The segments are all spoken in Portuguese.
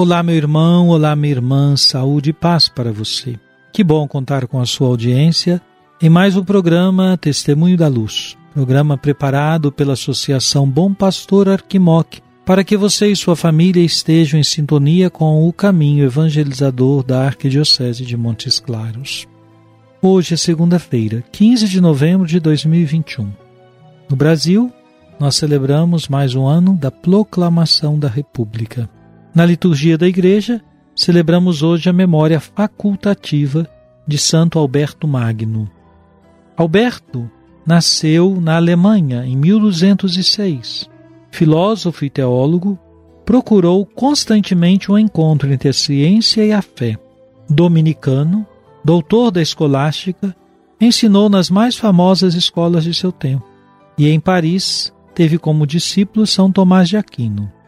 Olá, meu irmão, olá, minha irmã, saúde e paz para você. Que bom contar com a sua audiência em mais um programa Testemunho da Luz, programa preparado pela Associação Bom Pastor Arquimoc, para que você e sua família estejam em sintonia com o caminho evangelizador da Arquidiocese de Montes Claros. Hoje é segunda-feira, 15 de novembro de 2021. No Brasil, nós celebramos mais um ano da proclamação da República. Na liturgia da Igreja, celebramos hoje a memória facultativa de Santo Alberto Magno. Alberto nasceu na Alemanha em 1206. Filósofo e teólogo, procurou constantemente o um encontro entre a ciência e a fé. Dominicano, doutor da escolástica, ensinou nas mais famosas escolas de seu tempo e em Paris teve como discípulo São Tomás de Aquino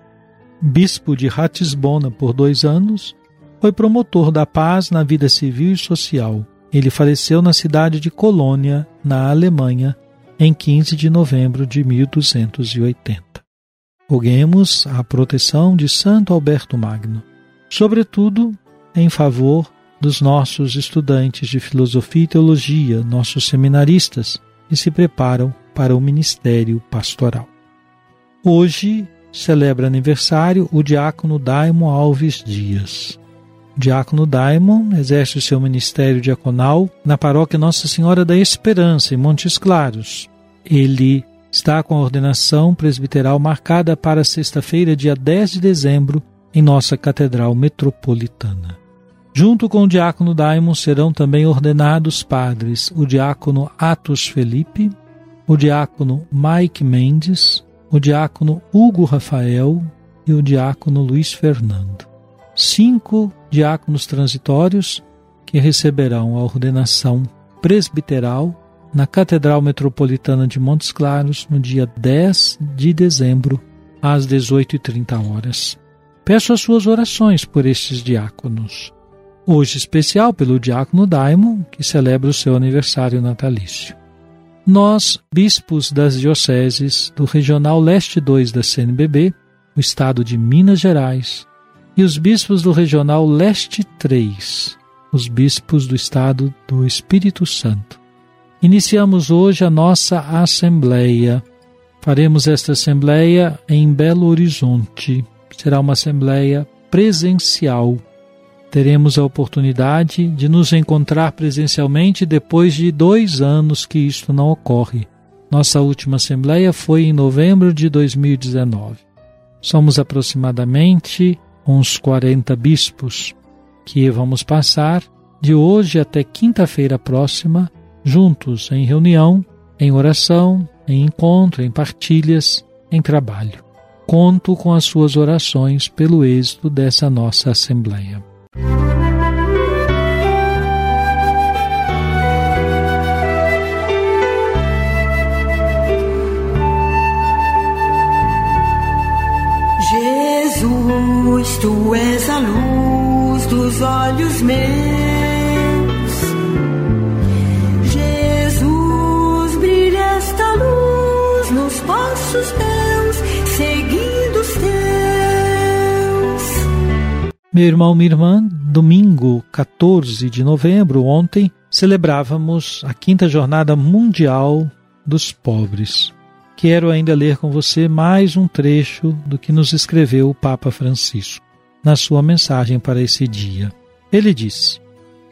bispo de Ratisbona por dois anos, foi promotor da paz na vida civil e social. Ele faleceu na cidade de Colônia, na Alemanha, em 15 de novembro de 1280. Roguemos a proteção de Santo Alberto Magno, sobretudo em favor dos nossos estudantes de filosofia e teologia, nossos seminaristas, que se preparam para o ministério pastoral. Hoje celebra aniversário o diácono Daimon Alves Dias. Diácono Daimon exerce o seu ministério diaconal na paróquia Nossa Senhora da Esperança, em Montes Claros. Ele está com a ordenação presbiteral marcada para sexta-feira, dia 10 de dezembro, em nossa Catedral Metropolitana. Junto com o diácono Daimon serão também ordenados padres o diácono Atos Felipe, o diácono Mike Mendes, o diácono Hugo Rafael e o diácono Luiz Fernando. Cinco diáconos transitórios que receberão a ordenação presbiteral na Catedral Metropolitana de Montes Claros no dia 10 de dezembro, às 18h30 horas. Peço as suas orações por estes diáconos. Hoje especial pelo diácono Daimon, que celebra o seu aniversário natalício. Nós, bispos das dioceses do Regional Leste 2 da CNBB, o estado de Minas Gerais, e os bispos do Regional Leste 3, os bispos do estado do Espírito Santo. Iniciamos hoje a nossa assembleia. Faremos esta assembleia em Belo Horizonte. Será uma assembleia presencial teremos a oportunidade de nos encontrar presencialmente depois de dois anos que isto não ocorre. Nossa última assembleia foi em novembro de 2019. Somos aproximadamente uns 40 bispos que vamos passar de hoje até quinta-feira próxima juntos em reunião, em oração, em encontro, em partilhas, em trabalho. Conto com as suas orações pelo êxito dessa nossa assembleia. Jesus, Meu irmão, minha irmã, domingo 14 de novembro, ontem, celebrávamos a quinta jornada mundial dos pobres quero ainda ler com você mais um trecho do que nos escreveu o Papa Francisco na sua mensagem para esse dia. Ele disse: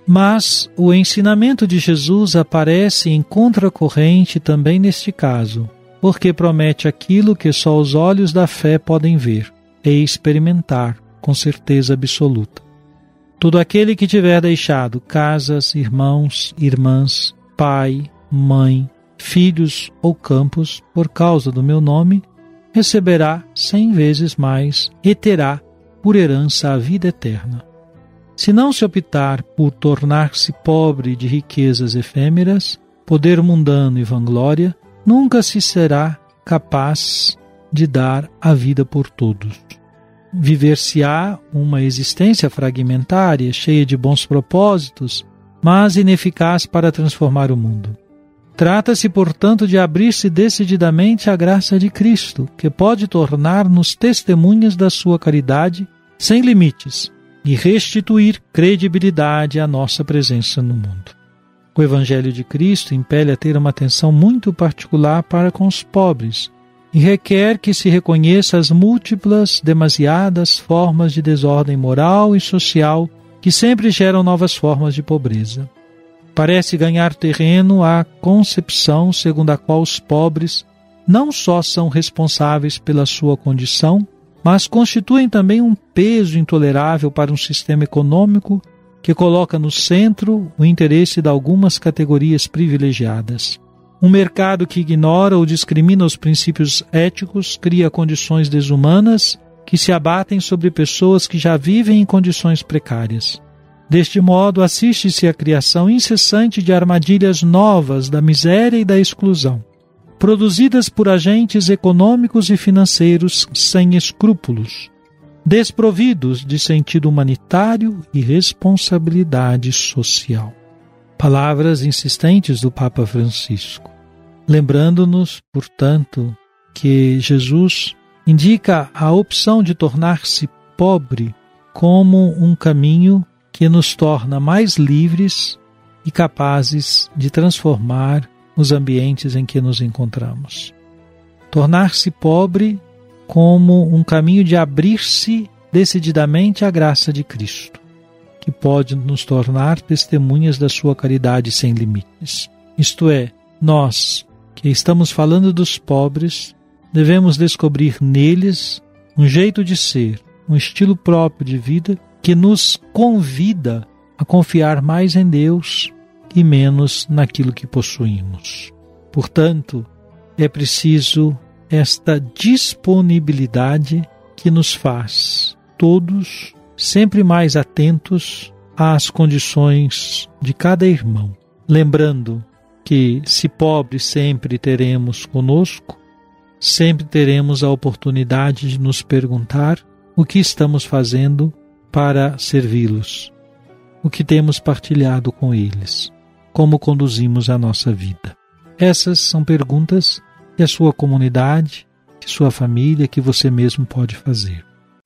Mas o ensinamento de Jesus aparece em contracorrente também neste caso, porque promete aquilo que só os olhos da fé podem ver e experimentar com certeza absoluta. Todo aquele que tiver deixado casas, irmãos, irmãs, pai, mãe, filhos ou campos por causa do meu nome, receberá cem vezes mais e terá por herança a vida eterna. Se não se optar por tornar-se pobre de riquezas efêmeras, poder mundano e vanglória, nunca se será capaz de dar a vida por todos. Viver-se-á uma existência fragmentária, cheia de bons propósitos, mas ineficaz para transformar o mundo. Trata-se, portanto, de abrir-se decididamente à graça de Cristo, que pode tornar-nos testemunhas da sua caridade sem limites e restituir credibilidade à nossa presença no mundo. O Evangelho de Cristo impele a ter uma atenção muito particular para com os pobres e requer que se reconheça as múltiplas, demasiadas formas de desordem moral e social que sempre geram novas formas de pobreza parece ganhar terreno a concepção segundo a qual os pobres não só são responsáveis pela sua condição, mas constituem também um peso intolerável para um sistema econômico que coloca no centro o interesse de algumas categorias privilegiadas. Um mercado que ignora ou discrimina os princípios éticos cria condições desumanas que se abatem sobre pessoas que já vivem em condições precárias. Deste modo, assiste-se à criação incessante de armadilhas novas da miséria e da exclusão, produzidas por agentes econômicos e financeiros sem escrúpulos, desprovidos de sentido humanitário e responsabilidade social. Palavras insistentes do Papa Francisco, lembrando-nos, portanto, que Jesus indica a opção de tornar-se pobre como um caminho que nos torna mais livres e capazes de transformar os ambientes em que nos encontramos. Tornar-se pobre como um caminho de abrir-se decididamente à graça de Cristo, que pode nos tornar testemunhas da sua caridade sem limites. Isto é, nós, que estamos falando dos pobres, devemos descobrir neles um jeito de ser, um estilo próprio de vida que nos convida a confiar mais em Deus e menos naquilo que possuímos. Portanto, é preciso esta disponibilidade que nos faz todos sempre mais atentos às condições de cada irmão, lembrando que, se pobres sempre teremos conosco, sempre teremos a oportunidade de nos perguntar o que estamos fazendo para servi-los, o que temos partilhado com eles, como conduzimos a nossa vida. Essas são perguntas que a sua comunidade, que sua família, que você mesmo pode fazer.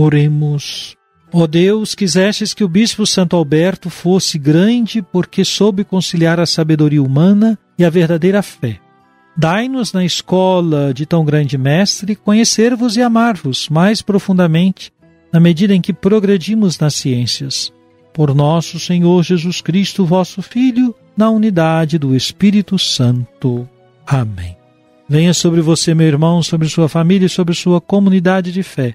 Oremos. Ó Deus, quisestes que o bispo Santo Alberto fosse grande porque soube conciliar a sabedoria humana e a verdadeira fé. Dai-nos na escola de tão grande mestre conhecer-vos e amar-vos mais profundamente na medida em que progredimos nas ciências. Por nosso Senhor Jesus Cristo, vosso Filho, na unidade do Espírito Santo. Amém. Venha sobre você, meu irmão, sobre sua família e sobre sua comunidade de fé